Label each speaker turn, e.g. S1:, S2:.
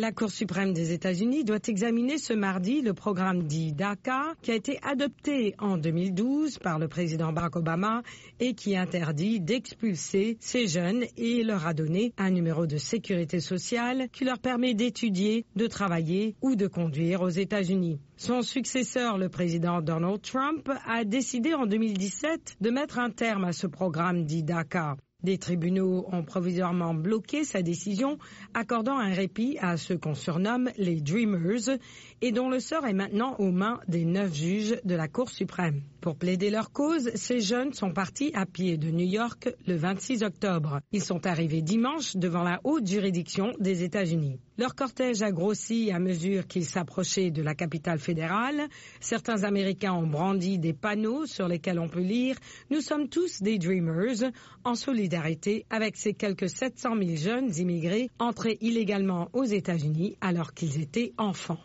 S1: La Cour suprême des États-Unis doit examiner ce mardi le programme dit DACA qui a été adopté en 2012 par le président Barack Obama et qui interdit d'expulser ces jeunes et leur a donné un numéro de sécurité sociale qui leur permet d'étudier, de travailler ou de conduire aux États-Unis. Son successeur, le président Donald Trump, a décidé en 2017 de mettre un terme à ce programme dit DACA. Des tribunaux ont provisoirement bloqué sa décision, accordant un répit à ceux qu'on surnomme les Dreamers et dont le sort est maintenant aux mains des neuf juges de la Cour suprême. Pour plaider leur cause, ces jeunes sont partis à pied de New York le 26 octobre. Ils sont arrivés dimanche devant la haute juridiction des États-Unis. Leur cortège a grossi à mesure qu'ils s'approchaient de la capitale fédérale. Certains Américains ont brandi des panneaux sur lesquels on peut lire « Nous sommes tous des Dreamers » en solidarité avec ces quelques 700 000 jeunes immigrés entrés illégalement aux États-Unis alors qu'ils étaient enfants.